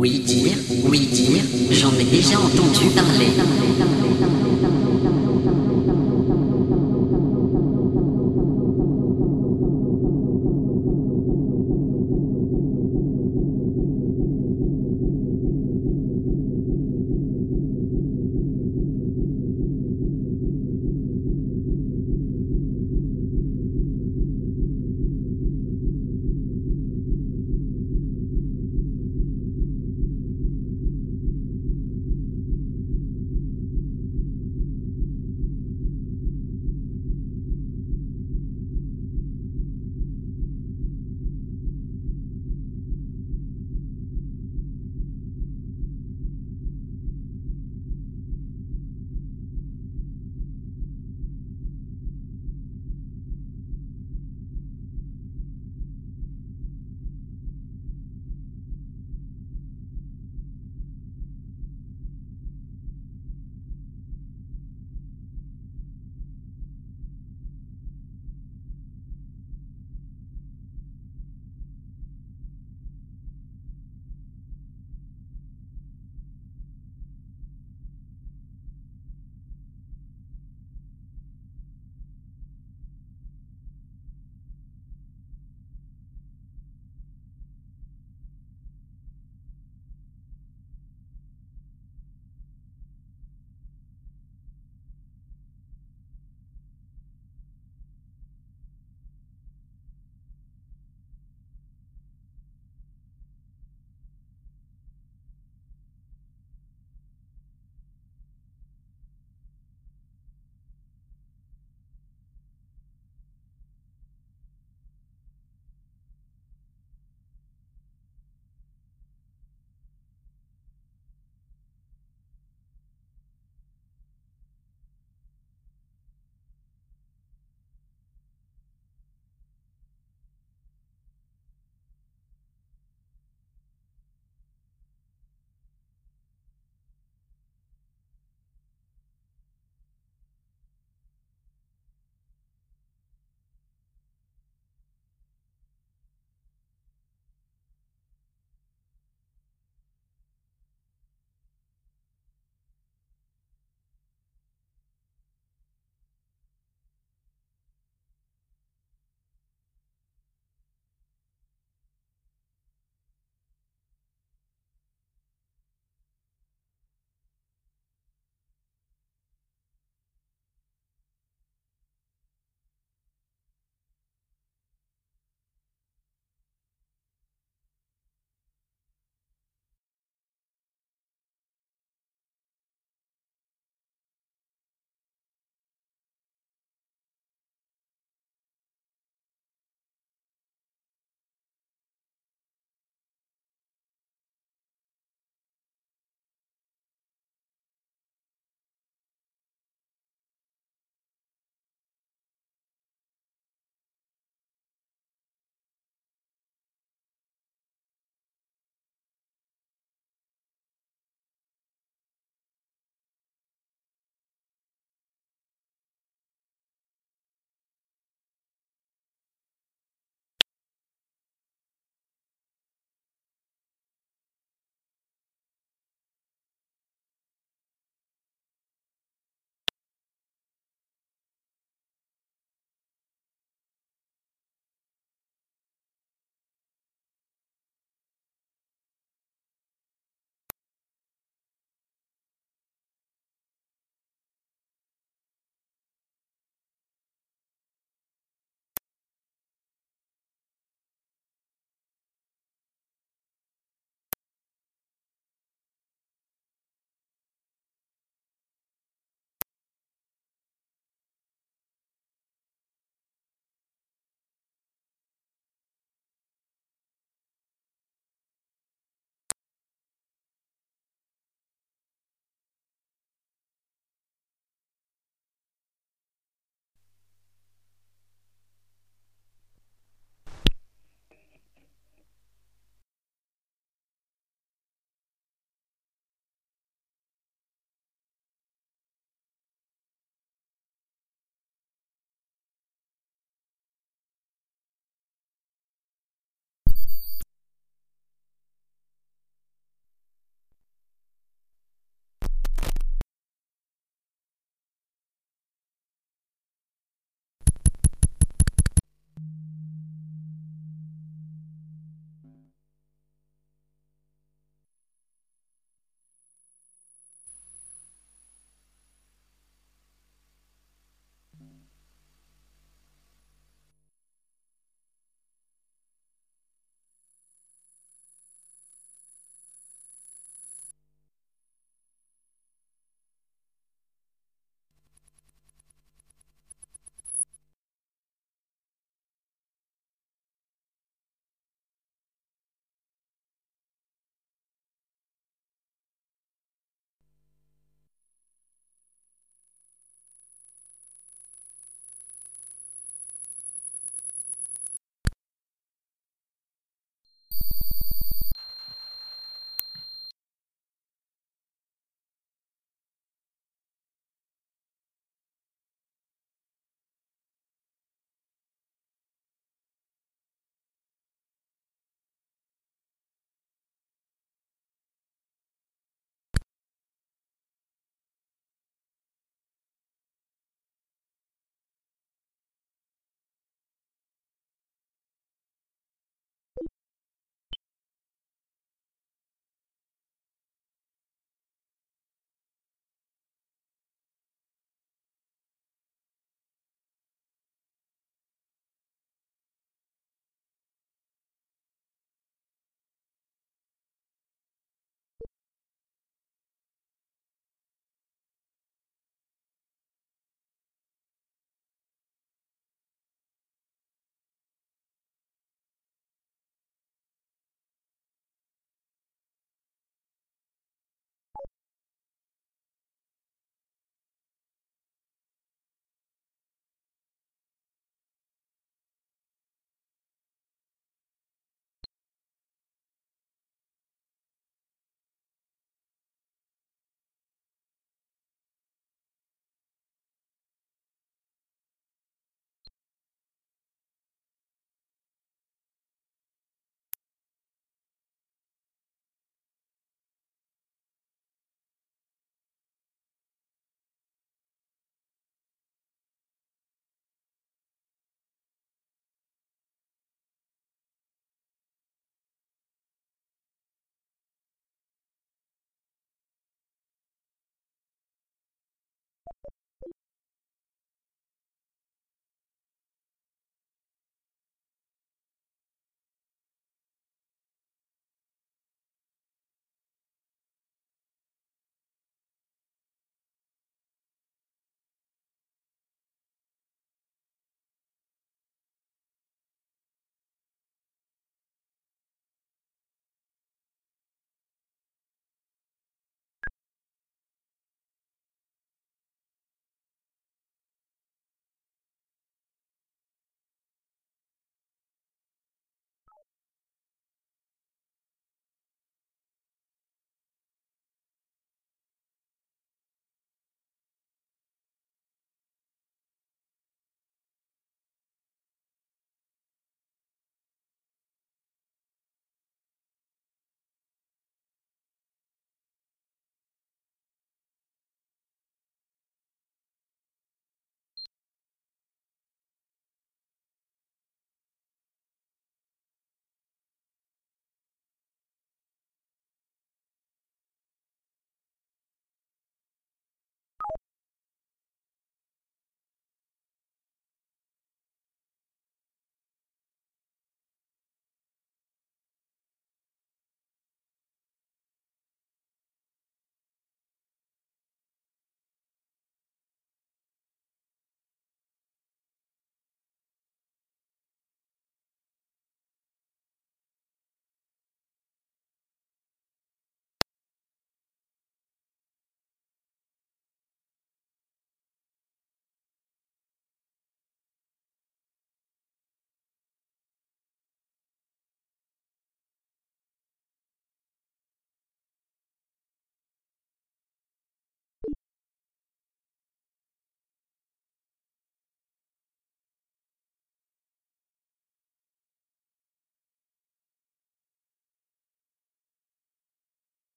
Oui dire, oui dire, j'en ai déjà entendu parler.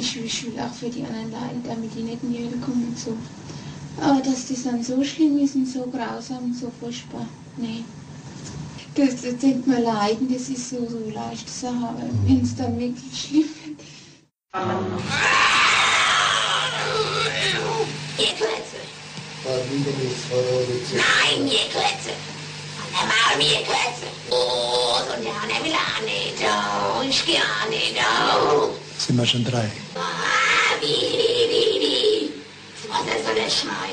ich, ich will auch für die anderen leiden, damit die nicht in die Hölle kommen und so. Aber dass das dann so schlimm ist und so grausam und so furchtbar, nee. Das, das denkt man leiden, das ist so, so leichte Sache, aber wenn es dann wirklich schlimm wird. Ihr Klötze. Nein, ihr Klötze. Und der Maul, ihr Klötze. Oh, so der will auch nicht. Oh, ich geh auch nicht. Oh. sind wir schon drei. Krishna.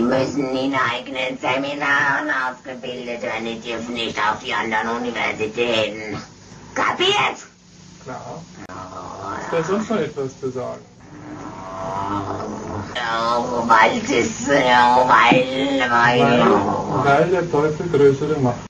Die, müssen in eigenen Seminaren ausgebildet werden. Die dürfen nicht auf die anderen Universitäten. Kapiert? Klar. Ist da sonst noch etwas zu sagen? Oh, weil das, weil. Weil, weil der Teufel größere Macht.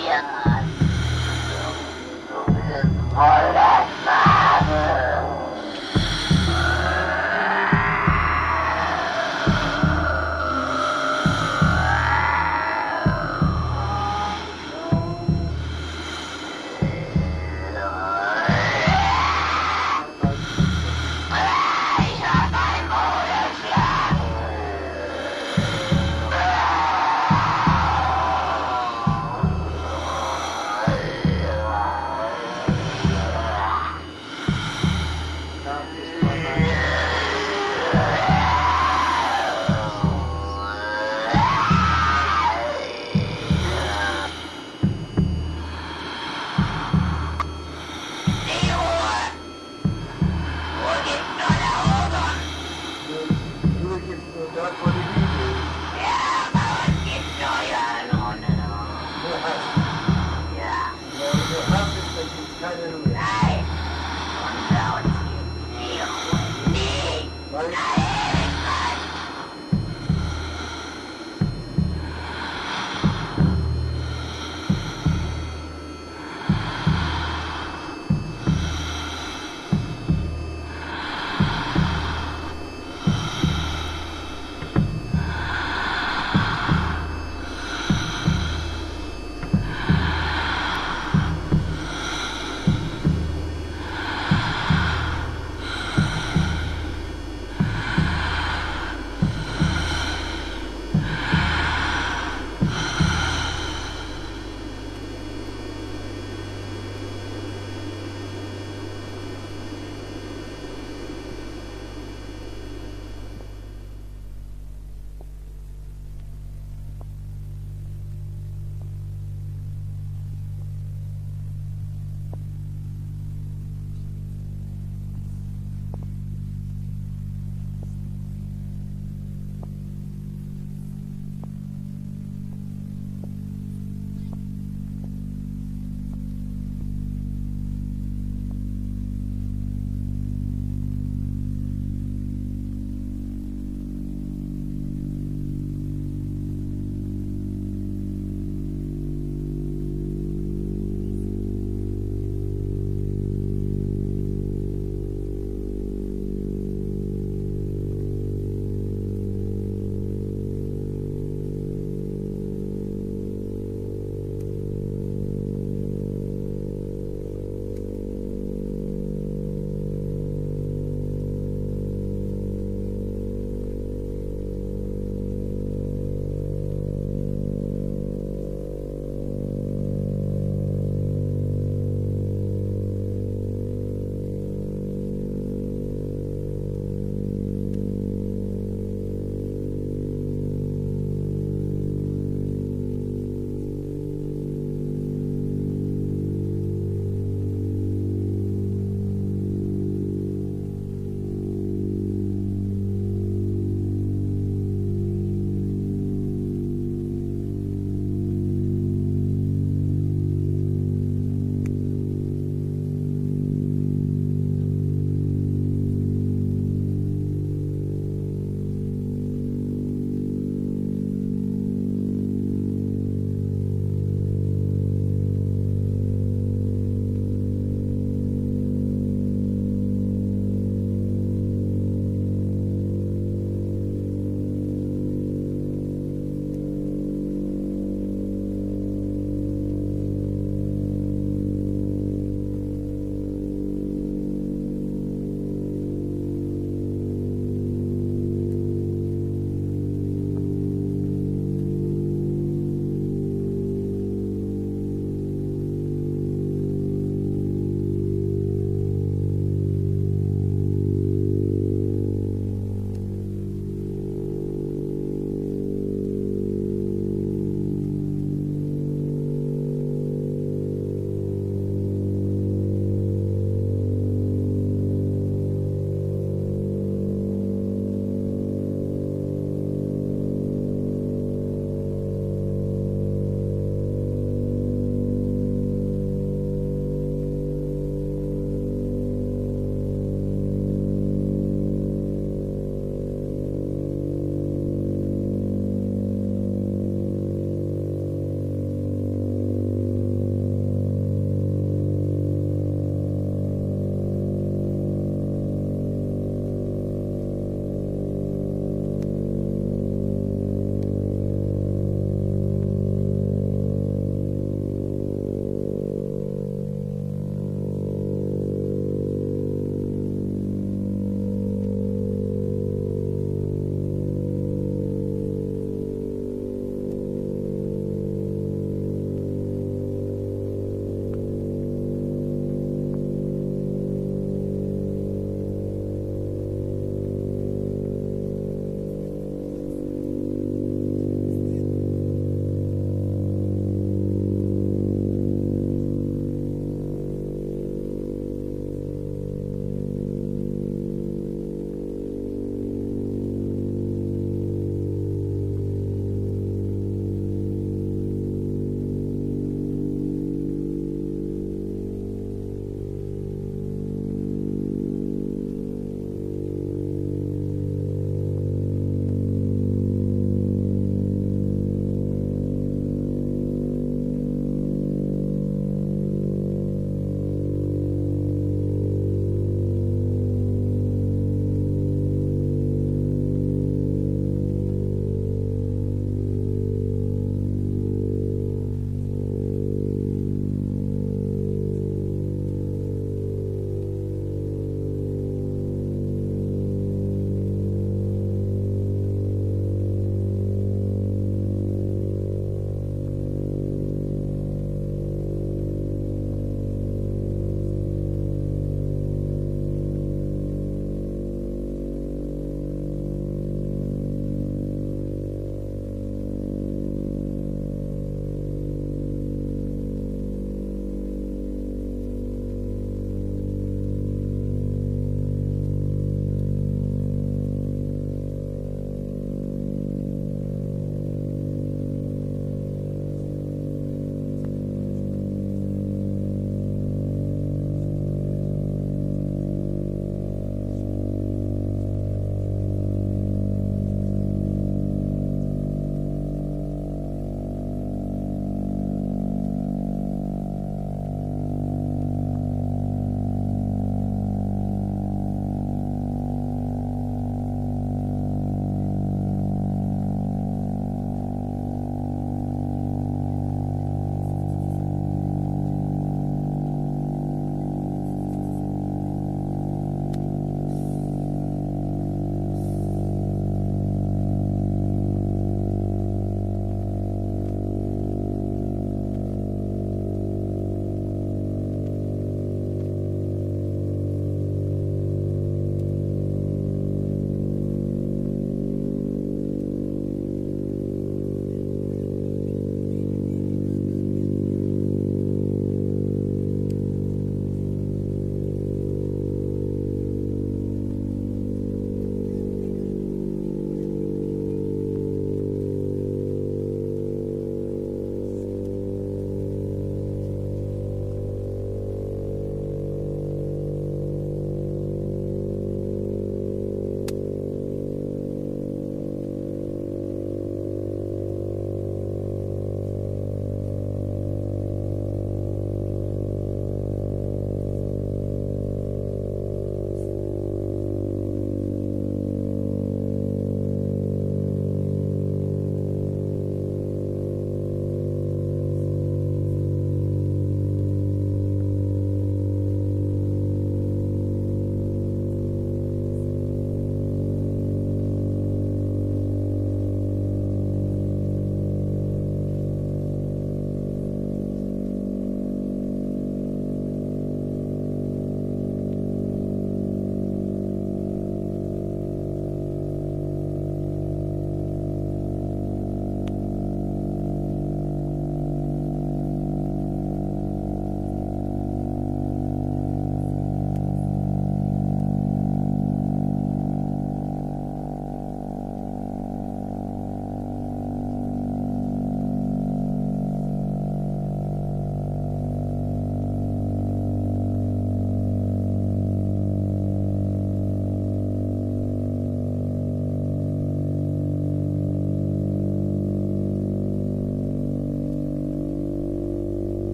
Alright.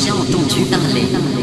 向我动去哪里？